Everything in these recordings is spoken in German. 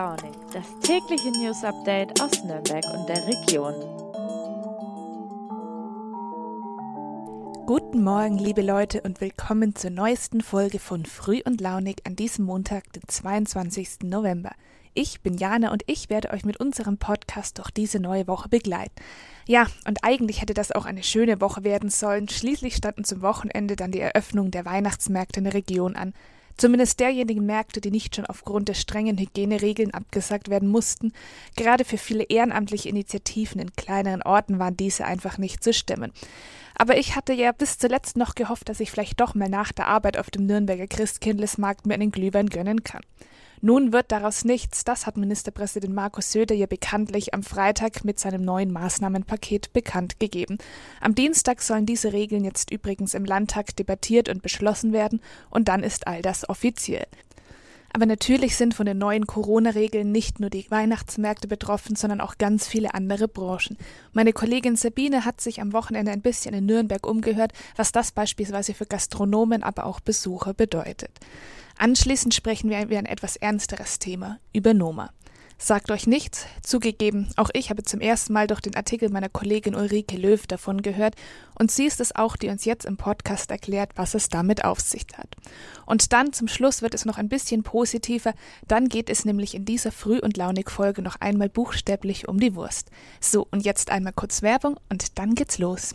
Launig, das tägliche News Update aus Nürnberg und der Region. Guten Morgen, liebe Leute, und willkommen zur neuesten Folge von Früh und Launig an diesem Montag, den 22. November. Ich bin Jana und ich werde euch mit unserem Podcast durch diese neue Woche begleiten. Ja, und eigentlich hätte das auch eine schöne Woche werden sollen. Schließlich standen zum Wochenende dann die Eröffnung der Weihnachtsmärkte in der Region an. Zumindest derjenigen Märkte, die nicht schon aufgrund der strengen Hygieneregeln abgesagt werden mussten. Gerade für viele ehrenamtliche Initiativen in kleineren Orten waren diese einfach nicht zu stemmen. Aber ich hatte ja bis zuletzt noch gehofft, dass ich vielleicht doch mal nach der Arbeit auf dem Nürnberger Christkindlesmarkt mir einen Glühwein gönnen kann. Nun wird daraus nichts, das hat Ministerpräsident Markus Söder ja bekanntlich am Freitag mit seinem neuen Maßnahmenpaket bekannt gegeben. Am Dienstag sollen diese Regeln jetzt übrigens im Landtag debattiert und beschlossen werden, und dann ist all das offiziell. Aber natürlich sind von den neuen Corona-Regeln nicht nur die Weihnachtsmärkte betroffen, sondern auch ganz viele andere Branchen. Meine Kollegin Sabine hat sich am Wochenende ein bisschen in Nürnberg umgehört, was das beispielsweise für Gastronomen, aber auch Besucher bedeutet. Anschließend sprechen wir über ein etwas ernsteres Thema, über Noma. Sagt euch nichts, zugegeben, auch ich habe zum ersten Mal durch den Artikel meiner Kollegin Ulrike Löw davon gehört und sie ist es auch, die uns jetzt im Podcast erklärt, was es damit auf sich hat. Und dann zum Schluss wird es noch ein bisschen positiver, dann geht es nämlich in dieser Früh- und Launig-Folge noch einmal buchstäblich um die Wurst. So, und jetzt einmal kurz Werbung und dann geht's los.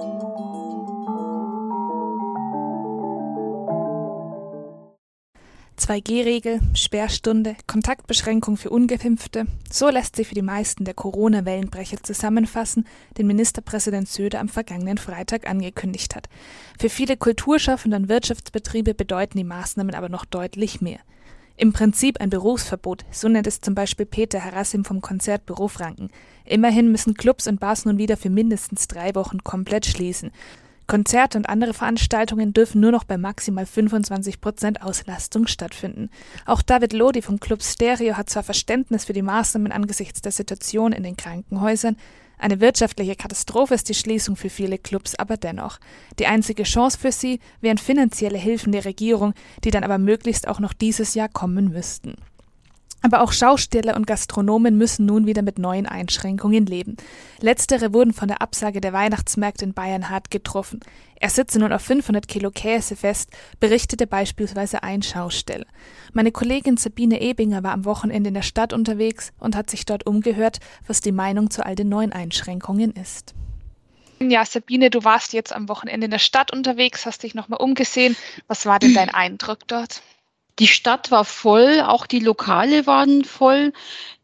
2G-Regel, Sperrstunde, Kontaktbeschränkung für Ungeimpfte. So lässt sich für die meisten der Corona-Wellenbrecher zusammenfassen, den Ministerpräsident Söder am vergangenen Freitag angekündigt hat. Für viele Kulturschaffende und Wirtschaftsbetriebe bedeuten die Maßnahmen aber noch deutlich mehr. Im Prinzip ein Berufsverbot, so nennt es zum Beispiel Peter Harassim vom Konzertbüro Franken. Immerhin müssen Clubs und Bars nun wieder für mindestens drei Wochen komplett schließen. Konzerte und andere Veranstaltungen dürfen nur noch bei maximal 25 Prozent Auslastung stattfinden. Auch David Lodi vom Club Stereo hat zwar Verständnis für die Maßnahmen angesichts der Situation in den Krankenhäusern, eine wirtschaftliche Katastrophe ist die Schließung für viele Clubs aber dennoch. Die einzige Chance für sie wären finanzielle Hilfen der Regierung, die dann aber möglichst auch noch dieses Jahr kommen müssten. Aber auch Schausteller und Gastronomen müssen nun wieder mit neuen Einschränkungen leben. Letztere wurden von der Absage der Weihnachtsmärkte in Bayern hart getroffen. Er sitze nun auf 500 Kilo Käse fest, berichtete beispielsweise ein Schausteller. Meine Kollegin Sabine Ebinger war am Wochenende in der Stadt unterwegs und hat sich dort umgehört, was die Meinung zu all den neuen Einschränkungen ist. Ja, Sabine, du warst jetzt am Wochenende in der Stadt unterwegs, hast dich nochmal umgesehen. Was war denn dein Eindruck dort? Die Stadt war voll, auch die Lokale waren voll.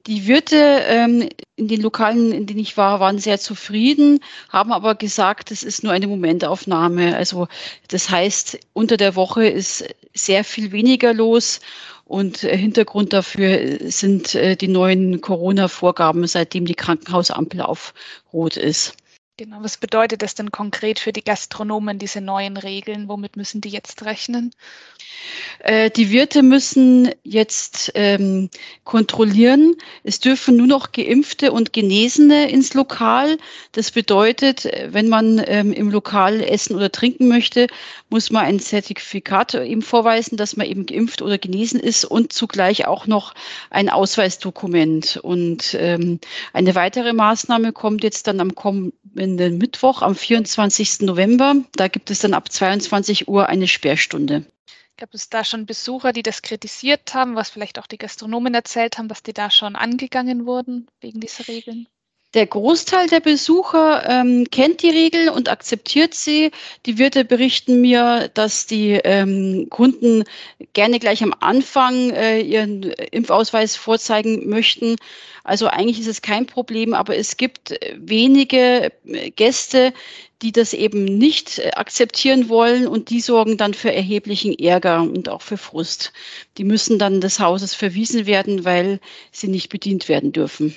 Die Wirte ähm, in den Lokalen, in denen ich war, waren sehr zufrieden, haben aber gesagt, es ist nur eine Momentaufnahme. Also das heißt, unter der Woche ist sehr viel weniger los und äh, Hintergrund dafür sind äh, die neuen Corona-Vorgaben, seitdem die Krankenhausampel auf Rot ist. Genau, was bedeutet das denn konkret für die Gastronomen, diese neuen Regeln? Womit müssen die jetzt rechnen? Äh, die Wirte müssen jetzt ähm, kontrollieren. Es dürfen nur noch Geimpfte und Genesene ins Lokal. Das bedeutet, wenn man ähm, im Lokal essen oder trinken möchte, muss man ein Zertifikat eben vorweisen, dass man eben geimpft oder genesen ist und zugleich auch noch ein Ausweisdokument. Und ähm, eine weitere Maßnahme kommt jetzt dann am kommenden kommenden Mittwoch, am 24. November. Da gibt es dann ab 22 Uhr eine Sperrstunde. Gab es da schon Besucher, die das kritisiert haben, was vielleicht auch die Gastronomen erzählt haben, dass die da schon angegangen wurden wegen dieser Regeln? Der Großteil der Besucher ähm, kennt die Regeln und akzeptiert sie. Die Wirte berichten mir, dass die ähm, Kunden gerne gleich am Anfang äh, ihren Impfausweis vorzeigen möchten. Also eigentlich ist es kein Problem, aber es gibt wenige äh, Gäste, die das eben nicht äh, akzeptieren wollen und die sorgen dann für erheblichen Ärger und auch für Frust. Die müssen dann des Hauses verwiesen werden, weil sie nicht bedient werden dürfen.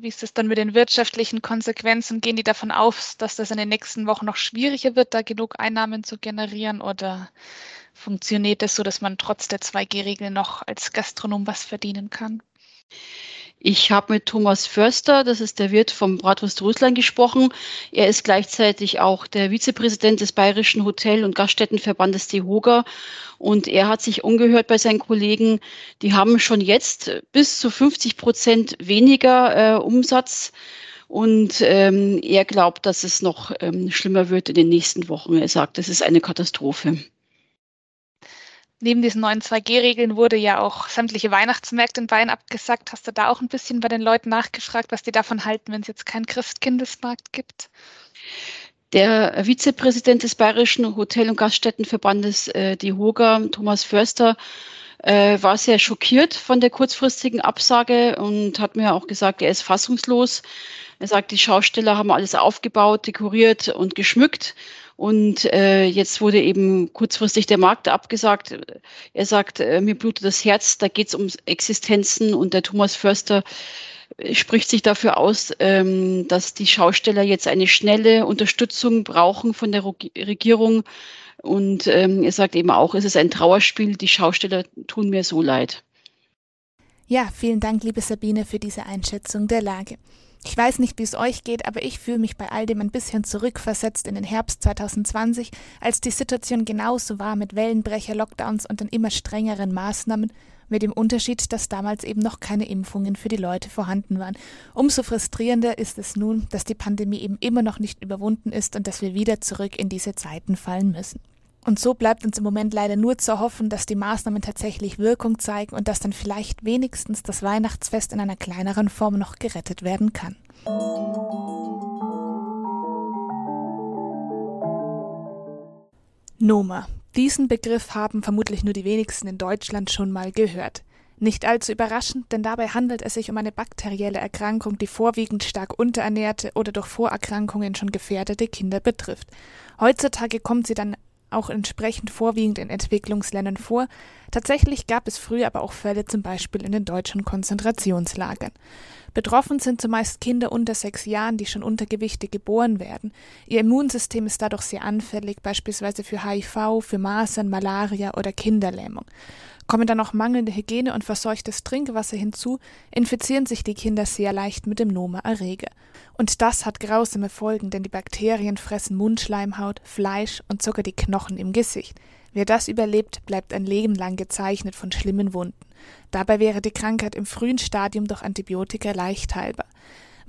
Wie ist es dann mit den wirtschaftlichen Konsequenzen? Gehen die davon aus, dass das in den nächsten Wochen noch schwieriger wird, da genug Einnahmen zu generieren? Oder funktioniert es so, dass man trotz der 2G-Regel noch als Gastronom was verdienen kann? Ich habe mit Thomas Förster, das ist der Wirt vom Bratwurst Russland, gesprochen. Er ist gleichzeitig auch der Vizepräsident des Bayerischen Hotel- und Gaststättenverbandes DEHOGA. Und er hat sich umgehört bei seinen Kollegen. Die haben schon jetzt bis zu 50 Prozent weniger äh, Umsatz. Und ähm, er glaubt, dass es noch ähm, schlimmer wird in den nächsten Wochen. Er sagt, es ist eine Katastrophe neben diesen neuen 2G-Regeln wurde ja auch sämtliche Weihnachtsmärkte in Bayern abgesagt. Hast du da auch ein bisschen bei den Leuten nachgefragt, was die davon halten, wenn es jetzt keinen Christkindesmarkt gibt? Der Vizepräsident des Bayerischen Hotel- und Gaststättenverbandes, äh, die Hoga, Thomas Förster, äh, war sehr schockiert von der kurzfristigen Absage und hat mir auch gesagt, er ist fassungslos. Er sagt, die Schausteller haben alles aufgebaut, dekoriert und geschmückt und äh, jetzt wurde eben kurzfristig der Markt abgesagt. Er sagt, äh, mir blutet das Herz, da geht es um Existenzen. Und der Thomas Förster äh, spricht sich dafür aus, ähm, dass die Schausteller jetzt eine schnelle Unterstützung brauchen von der Regierung. Und ähm, er sagt eben auch, es ist ein Trauerspiel, die Schausteller tun mir so leid. Ja, vielen Dank, liebe Sabine, für diese Einschätzung der Lage. Ich weiß nicht, wie es euch geht, aber ich fühle mich bei all dem ein bisschen zurückversetzt in den Herbst 2020, als die Situation genauso war mit Wellenbrecher, Lockdowns und den immer strengeren Maßnahmen, mit dem Unterschied, dass damals eben noch keine Impfungen für die Leute vorhanden waren. Umso frustrierender ist es nun, dass die Pandemie eben immer noch nicht überwunden ist und dass wir wieder zurück in diese Zeiten fallen müssen. Und so bleibt uns im Moment leider nur zu hoffen, dass die Maßnahmen tatsächlich Wirkung zeigen und dass dann vielleicht wenigstens das Weihnachtsfest in einer kleineren Form noch gerettet werden kann. Noma. Diesen Begriff haben vermutlich nur die wenigsten in Deutschland schon mal gehört. Nicht allzu überraschend, denn dabei handelt es sich um eine bakterielle Erkrankung, die vorwiegend stark unterernährte oder durch Vorerkrankungen schon gefährdete Kinder betrifft. Heutzutage kommt sie dann auch entsprechend vorwiegend in Entwicklungsländern vor. Tatsächlich gab es früher aber auch Fälle zum Beispiel in den deutschen Konzentrationslagern. Betroffen sind zumeist Kinder unter sechs Jahren, die schon unter Gewichte geboren werden. Ihr Immunsystem ist dadurch sehr anfällig, beispielsweise für HIV, für Masern, Malaria oder Kinderlähmung. Kommen dann noch mangelnde Hygiene und verseuchtes Trinkwasser hinzu, infizieren sich die Kinder sehr leicht mit dem Noma-Erreger. Und das hat grausame Folgen, denn die Bakterien fressen Mundschleimhaut, Fleisch und sogar die Knochen im Gesicht. Wer das überlebt, bleibt ein Leben lang gezeichnet von schlimmen Wunden. Dabei wäre die Krankheit im frühen Stadium durch Antibiotika leicht heilbar.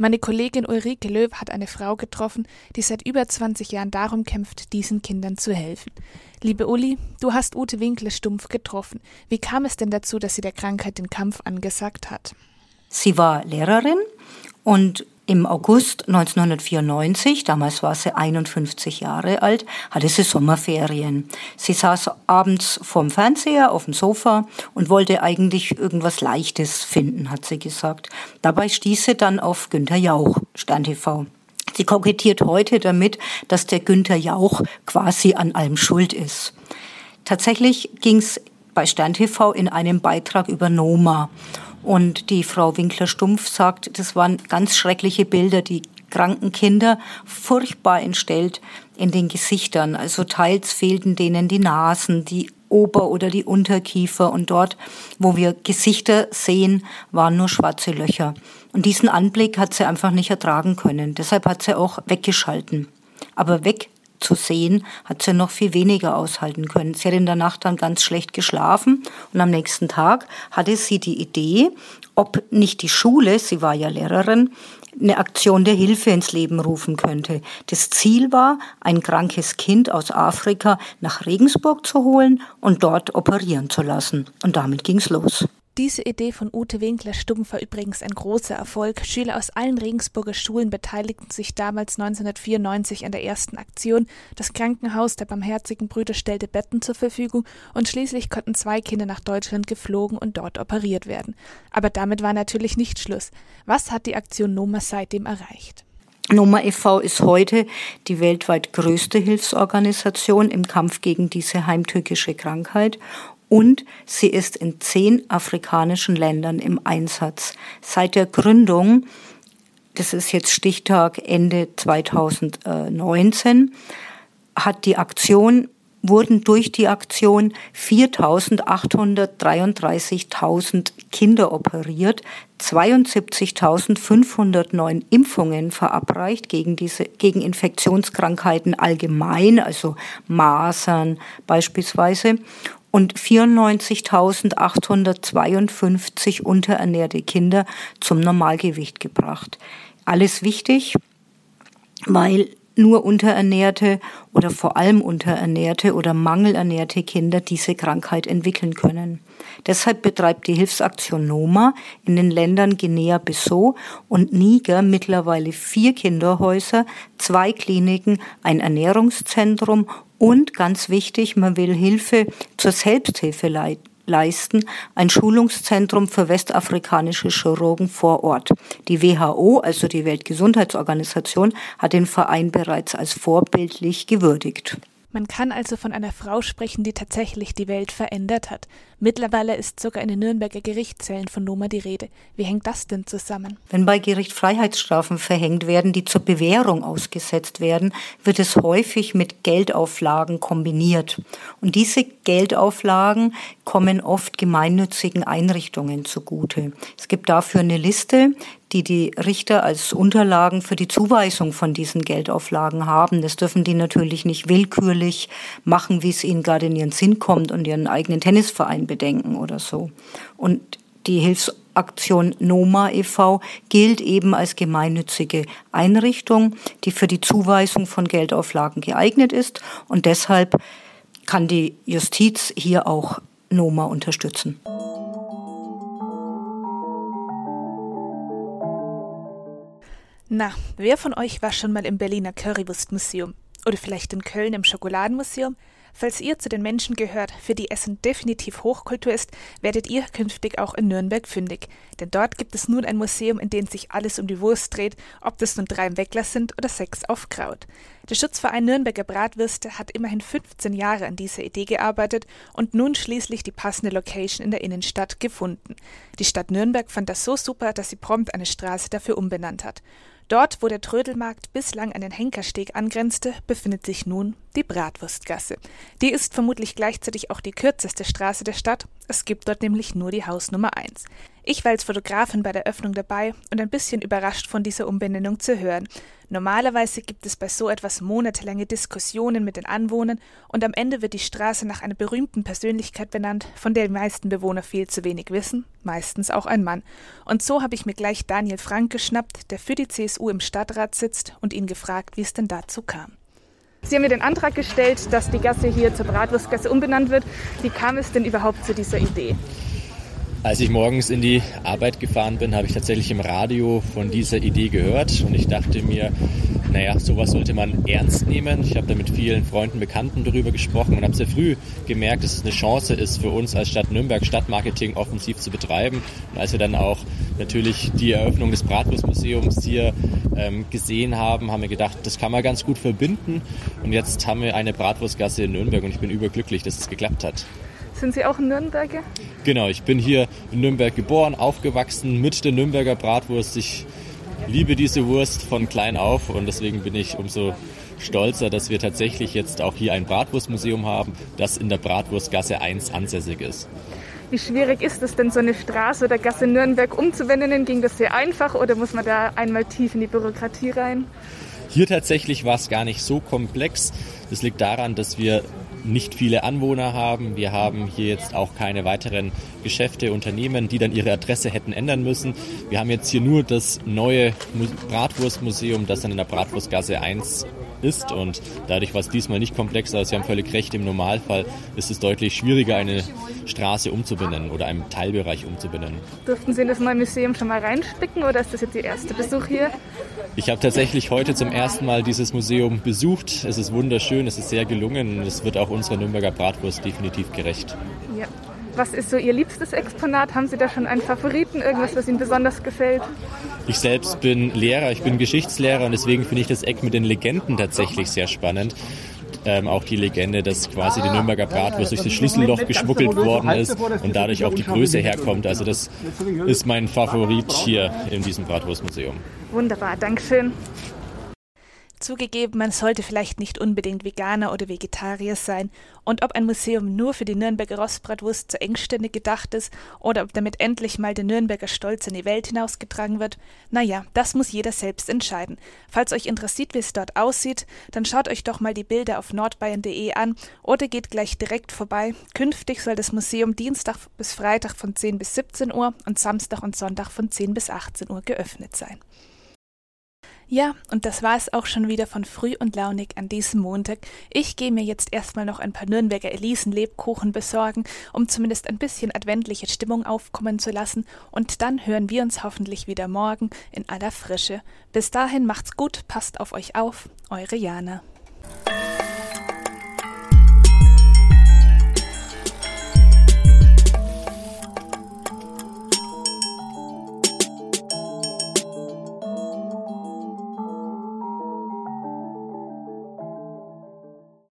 Meine Kollegin Ulrike Löw hat eine Frau getroffen, die seit über 20 Jahren darum kämpft, diesen Kindern zu helfen. Liebe Uli, du hast Ute Winkle stumpf getroffen. Wie kam es denn dazu, dass sie der Krankheit den Kampf angesagt hat? Sie war Lehrerin und im August 1994, damals war sie 51 Jahre alt, hatte sie Sommerferien. Sie saß abends vorm Fernseher auf dem Sofa und wollte eigentlich irgendwas Leichtes finden, hat sie gesagt. Dabei stieß sie dann auf Günter Jauch, Stern TV. Sie kokettiert heute damit, dass der Günter Jauch quasi an allem schuld ist. Tatsächlich ging es bei Stern TV in einem Beitrag über Noma. Und die Frau Winkler-Stumpf sagt, das waren ganz schreckliche Bilder, die kranken Kinder furchtbar entstellt in den Gesichtern. Also teils fehlten denen die Nasen, die Ober- oder die Unterkiefer und dort, wo wir Gesichter sehen, waren nur schwarze Löcher. Und diesen Anblick hat sie einfach nicht ertragen können. Deshalb hat sie auch weggeschalten. Aber weg zu sehen, hat sie noch viel weniger aushalten können. Sie hat in der Nacht dann ganz schlecht geschlafen und am nächsten Tag hatte sie die Idee, ob nicht die Schule, sie war ja Lehrerin, eine Aktion der Hilfe ins Leben rufen könnte. Das Ziel war, ein krankes Kind aus Afrika nach Regensburg zu holen und dort operieren zu lassen. Und damit ging's los. Diese Idee von Ute Winkler-Stumpf war übrigens ein großer Erfolg. Schüler aus allen Regensburger Schulen beteiligten sich damals 1994 an der ersten Aktion. Das Krankenhaus der Barmherzigen Brüder stellte Betten zur Verfügung und schließlich konnten zwei Kinder nach Deutschland geflogen und dort operiert werden. Aber damit war natürlich nicht Schluss. Was hat die Aktion Noma seitdem erreicht? Noma e.V. ist heute die weltweit größte Hilfsorganisation im Kampf gegen diese heimtückische Krankheit und sie ist in zehn afrikanischen Ländern im Einsatz. Seit der Gründung, das ist jetzt Stichtag Ende 2019, hat die Aktion wurden durch die Aktion 4.833.000 Kinder operiert, 72.509 Impfungen verabreicht gegen diese, gegen Infektionskrankheiten allgemein, also Masern beispielsweise und 94.852 unterernährte Kinder zum Normalgewicht gebracht. Alles wichtig, weil nur unterernährte oder vor allem unterernährte oder mangelernährte Kinder diese Krankheit entwickeln können. Deshalb betreibt die Hilfsaktion Noma in den Ländern Guinea-Bissau und Niger mittlerweile vier Kinderhäuser, zwei Kliniken, ein Ernährungszentrum und ganz wichtig, man will Hilfe zur Selbsthilfe leisten, ein Schulungszentrum für westafrikanische Chirurgen vor Ort. Die WHO, also die Weltgesundheitsorganisation, hat den Verein bereits als vorbildlich gewürdigt. Man kann also von einer Frau sprechen, die tatsächlich die Welt verändert hat. Mittlerweile ist sogar in den Nürnberger Gerichtszellen von Noma die Rede. Wie hängt das denn zusammen? Wenn bei Gericht Freiheitsstrafen verhängt werden, die zur Bewährung ausgesetzt werden, wird es häufig mit Geldauflagen kombiniert. Und diese Geldauflagen kommen oft gemeinnützigen Einrichtungen zugute. Es gibt dafür eine Liste, die die Richter als Unterlagen für die Zuweisung von diesen Geldauflagen haben. Das dürfen die natürlich nicht willkürlich machen, wie es ihnen gerade in ihren Sinn kommt und ihren eigenen Tennisverein bedenken oder so. Und die Hilfsaktion Noma e.V. gilt eben als gemeinnützige Einrichtung, die für die Zuweisung von Geldauflagen geeignet ist und deshalb kann die Justiz hier auch Noma unterstützen. Na, wer von euch war schon mal im Berliner Currywurstmuseum? Oder vielleicht in Köln im Schokoladenmuseum? Falls ihr zu den Menschen gehört, für die Essen definitiv Hochkultur ist, werdet ihr künftig auch in Nürnberg fündig. Denn dort gibt es nun ein Museum, in dem sich alles um die Wurst dreht, ob das nun drei im Weckler sind oder sechs auf Kraut. Der Schutzverein Nürnberger Bratwürste hat immerhin 15 Jahre an dieser Idee gearbeitet und nun schließlich die passende Location in der Innenstadt gefunden. Die Stadt Nürnberg fand das so super, dass sie prompt eine Straße dafür umbenannt hat. Dort, wo der Trödelmarkt bislang an den Henkersteg angrenzte, befindet sich nun die Bratwurstgasse. Die ist vermutlich gleichzeitig auch die kürzeste Straße der Stadt. Es gibt dort nämlich nur die Hausnummer 1. Ich war als Fotografin bei der Öffnung dabei und ein bisschen überrascht von dieser Umbenennung zu hören. Normalerweise gibt es bei so etwas monatelange Diskussionen mit den Anwohnern und am Ende wird die Straße nach einer berühmten Persönlichkeit benannt, von der die meisten Bewohner viel zu wenig wissen, meistens auch ein Mann. Und so habe ich mir gleich Daniel Frank geschnappt, der für die CSU im Stadtrat sitzt und ihn gefragt, wie es denn dazu kam. Sie haben mir den Antrag gestellt, dass die Gasse hier zur Bratwurstgasse umbenannt wird. Wie kam es denn überhaupt zu dieser Idee? Als ich morgens in die Arbeit gefahren bin, habe ich tatsächlich im Radio von dieser Idee gehört und ich dachte mir, naja, sowas sollte man ernst nehmen. Ich habe da mit vielen Freunden, Bekannten darüber gesprochen und habe sehr früh gemerkt, dass es eine Chance ist für uns als Stadt Nürnberg, Stadtmarketing offensiv zu betreiben. Und als wir dann auch natürlich die Eröffnung des Bratwurstmuseums hier ähm, gesehen haben, haben wir gedacht, das kann man ganz gut verbinden. Und jetzt haben wir eine Bratwurstgasse in Nürnberg und ich bin überglücklich, dass es geklappt hat. Sind Sie auch ein Nürnberger? Genau, ich bin hier in Nürnberg geboren, aufgewachsen mit der Nürnberger Bratwurst. Ich liebe diese Wurst von klein auf und deswegen bin ich umso stolzer, dass wir tatsächlich jetzt auch hier ein Bratwurstmuseum haben, das in der Bratwurstgasse 1 ansässig ist. Wie schwierig ist es denn, so eine Straße oder Gasse in Nürnberg umzuwenden? Ging das sehr einfach oder muss man da einmal tief in die Bürokratie rein? Hier tatsächlich war es gar nicht so komplex. Das liegt daran, dass wir nicht viele Anwohner haben. Wir haben hier jetzt auch keine weiteren Geschäfte, Unternehmen, die dann ihre Adresse hätten ändern müssen. Wir haben jetzt hier nur das neue Bratwurstmuseum, das dann in der Bratwurstgasse 1 ist. Und dadurch war es diesmal nicht komplexer. Sie haben völlig recht, im Normalfall ist es deutlich schwieriger, eine Straße umzubenennen oder einen Teilbereich umzubenennen. Durften Sie in das neue Museum schon mal reinspicken oder ist das jetzt Ihr erster Besuch hier? Ich habe tatsächlich heute zum ersten Mal dieses Museum besucht. Es ist wunderschön, es ist sehr gelungen und es wird auch unserer Nürnberger Bratwurst definitiv gerecht. Ja. Was ist so Ihr liebstes Exponat? Haben Sie da schon einen Favoriten, irgendwas, was Ihnen besonders gefällt? Ich selbst bin Lehrer, ich bin Geschichtslehrer und deswegen finde ich das Eck mit den Legenden tatsächlich sehr spannend. Ähm, auch die Legende, dass quasi die Nürnberger Bratwurst durch das Schlüsselloch geschmuggelt worden ist und dadurch auch die Größe herkommt. Also das ist mein Favorit hier in diesem Bratwurstmuseum. Wunderbar, Dankeschön. Zugegeben, man sollte vielleicht nicht unbedingt Veganer oder Vegetarier sein und ob ein Museum nur für die Nürnberger Rostbratwurst zu engständig gedacht ist oder ob damit endlich mal der Nürnberger Stolz in die Welt hinausgetragen wird, naja, das muss jeder selbst entscheiden. Falls euch interessiert, wie es dort aussieht, dann schaut euch doch mal die Bilder auf nordbayern.de an oder geht gleich direkt vorbei. Künftig soll das Museum Dienstag bis Freitag von 10 bis 17 Uhr und Samstag und Sonntag von 10 bis 18 Uhr geöffnet sein. Ja, und das war es auch schon wieder von Früh und Launig an diesem Montag. Ich gehe mir jetzt erstmal noch ein paar Nürnberger Elisen-Lebkuchen besorgen, um zumindest ein bisschen adventliche Stimmung aufkommen zu lassen, und dann hören wir uns hoffentlich wieder morgen in aller Frische. Bis dahin macht's gut, passt auf euch auf, eure Jana.